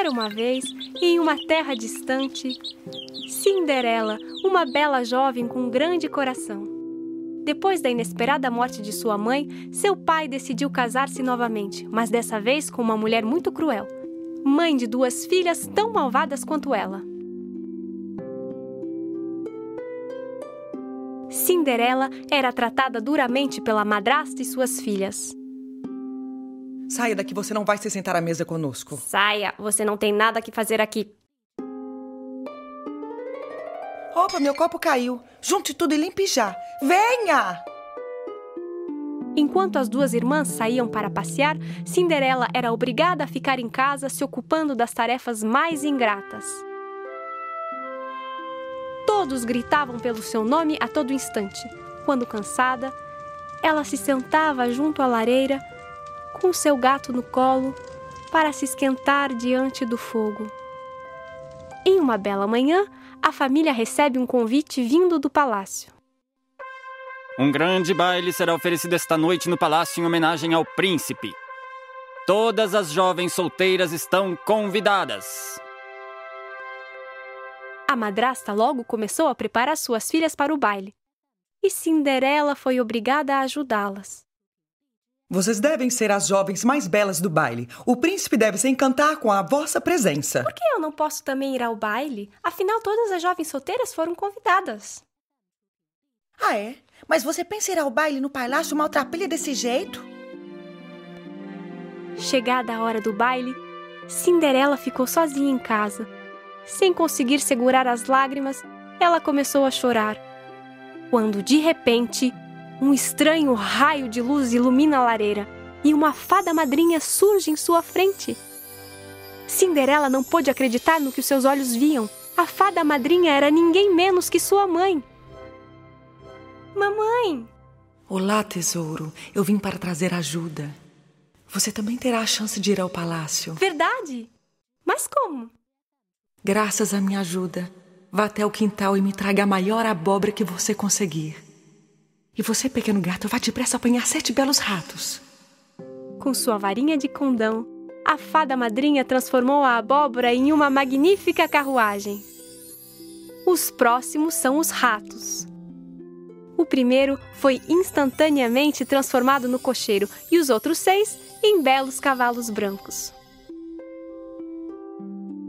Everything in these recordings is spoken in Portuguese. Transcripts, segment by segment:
Era uma vez, em uma terra distante, Cinderela, uma bela jovem com um grande coração. Depois da inesperada morte de sua mãe, seu pai decidiu casar-se novamente, mas dessa vez com uma mulher muito cruel, mãe de duas filhas tão malvadas quanto ela. Cinderela era tratada duramente pela madrasta e suas filhas. Saia daqui, você não vai se sentar à mesa conosco. Saia, você não tem nada que fazer aqui. Opa, meu copo caiu. Junte tudo e limpe já. Venha! Enquanto as duas irmãs saíam para passear, Cinderela era obrigada a ficar em casa se ocupando das tarefas mais ingratas. Todos gritavam pelo seu nome a todo instante. Quando cansada, ela se sentava junto à lareira, com seu gato no colo, para se esquentar diante do fogo. Em uma bela manhã, a família recebe um convite vindo do palácio. Um grande baile será oferecido esta noite no palácio em homenagem ao príncipe. Todas as jovens solteiras estão convidadas. A madrasta logo começou a preparar suas filhas para o baile. E Cinderela foi obrigada a ajudá-las. Vocês devem ser as jovens mais belas do baile. O príncipe deve se encantar com a vossa presença. Por que eu não posso também ir ao baile? Afinal, todas as jovens solteiras foram convidadas. Ah, é? Mas você pensa em ir ao baile no palácio maltrapilha desse jeito? Chegada a hora do baile, Cinderela ficou sozinha em casa sem conseguir segurar as lágrimas, ela começou a chorar. Quando, de repente, um estranho raio de luz ilumina a lareira e uma fada madrinha surge em sua frente. Cinderela não pôde acreditar no que os seus olhos viam. A fada madrinha era ninguém menos que sua mãe. Mamãe! Olá, tesouro. Eu vim para trazer ajuda. Você também terá a chance de ir ao palácio. Verdade? Mas como? Graças à minha ajuda, vá até o quintal e me traga a maior abóbora que você conseguir. E você, pequeno gato, vá depressa apanhar sete belos ratos. Com sua varinha de condão, a fada madrinha transformou a abóbora em uma magnífica carruagem. Os próximos são os ratos. O primeiro foi instantaneamente transformado no cocheiro e os outros seis em belos cavalos brancos.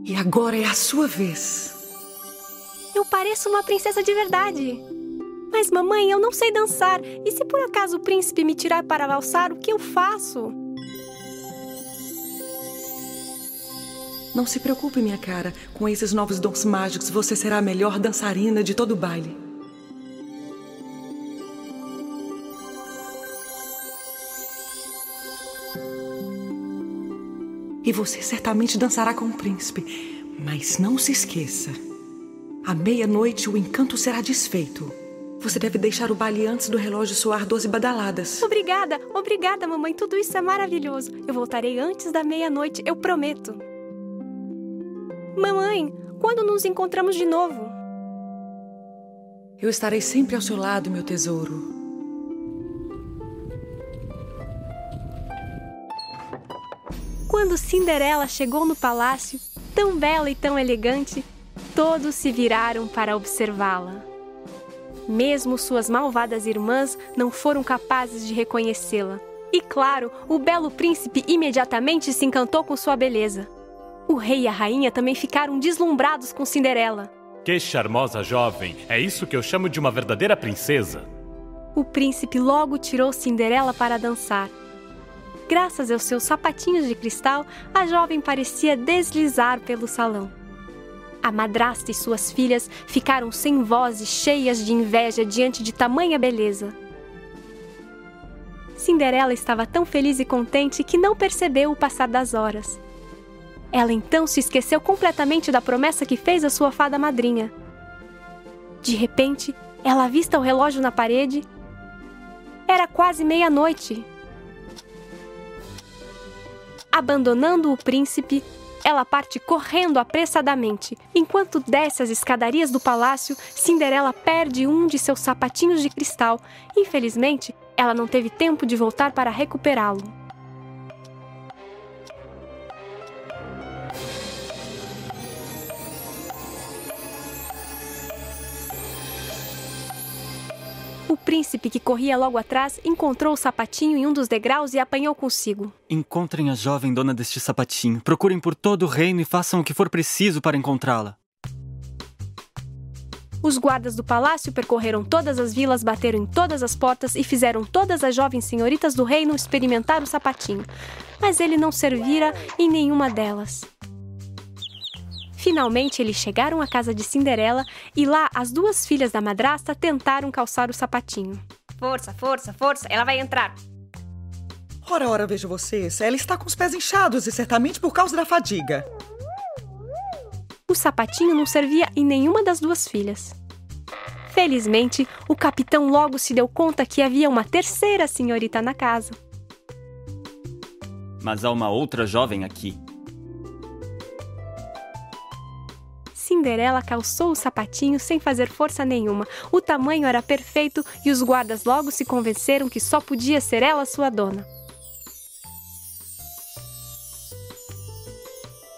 E agora é a sua vez. Eu pareço uma princesa de verdade. Mas, mamãe, eu não sei dançar. E se por acaso o príncipe me tirar para valsar, o que eu faço? Não se preocupe, minha cara. Com esses novos dons mágicos, você será a melhor dançarina de todo o baile. E você certamente dançará com o príncipe. Mas não se esqueça: à meia-noite o encanto será desfeito. Você deve deixar o baile antes do relógio soar doze badaladas. Obrigada, obrigada, mamãe. Tudo isso é maravilhoso. Eu voltarei antes da meia-noite, eu prometo. Mamãe, quando nos encontramos de novo? Eu estarei sempre ao seu lado, meu tesouro. Quando Cinderela chegou no palácio, tão bela e tão elegante, todos se viraram para observá-la. Mesmo suas malvadas irmãs não foram capazes de reconhecê-la. E claro, o belo príncipe imediatamente se encantou com sua beleza. O rei e a rainha também ficaram deslumbrados com Cinderela. Que charmosa jovem! É isso que eu chamo de uma verdadeira princesa. O príncipe logo tirou Cinderela para dançar graças aos seus sapatinhos de cristal, a jovem parecia deslizar pelo salão. A madrasta e suas filhas ficaram sem voz e cheias de inveja diante de tamanha beleza. Cinderela estava tão feliz e contente que não percebeu o passar das horas. Ela então se esqueceu completamente da promessa que fez a sua fada madrinha. De repente, ela avista o relógio na parede. Era quase meia-noite. Abandonando o príncipe, ela parte correndo apressadamente. Enquanto desce as escadarias do palácio, Cinderela perde um de seus sapatinhos de cristal. Infelizmente, ela não teve tempo de voltar para recuperá-lo. O príncipe que corria logo atrás encontrou o sapatinho em um dos degraus e apanhou consigo. Encontrem a jovem dona deste sapatinho. Procurem por todo o reino e façam o que for preciso para encontrá-la. Os guardas do palácio percorreram todas as vilas, bateram em todas as portas e fizeram todas as jovens senhoritas do reino experimentar o sapatinho. Mas ele não servira em nenhuma delas. Finalmente eles chegaram à casa de Cinderela e lá as duas filhas da madrasta tentaram calçar o sapatinho. Força, força, força, ela vai entrar. Ora, ora, vejo vocês. Ela está com os pés inchados e certamente por causa da fadiga. O sapatinho não servia em nenhuma das duas filhas. Felizmente, o capitão logo se deu conta que havia uma terceira senhorita na casa. Mas há uma outra jovem aqui. Cinderela calçou o sapatinho sem fazer força nenhuma. O tamanho era perfeito e os guardas logo se convenceram que só podia ser ela sua dona.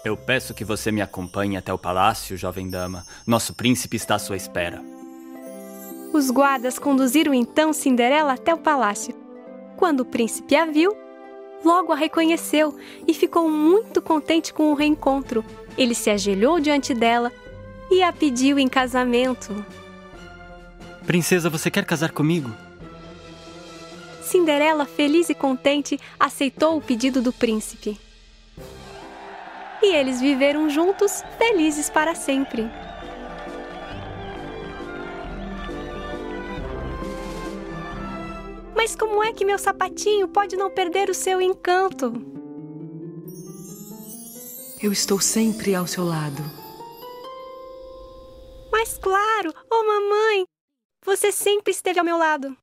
Eu peço que você me acompanhe até o palácio, jovem dama. Nosso príncipe está à sua espera. Os guardas conduziram então Cinderela até o palácio. Quando o príncipe a viu, logo a reconheceu e ficou muito contente com o reencontro. Ele se ajoelhou diante dela e a pediu em casamento. Princesa, você quer casar comigo? Cinderela, feliz e contente, aceitou o pedido do príncipe e eles viveram juntos, felizes para sempre. Mas como é que meu sapatinho pode não perder o seu encanto? Eu estou sempre ao seu lado. Mas claro, oh mamãe, você sempre esteve ao meu lado.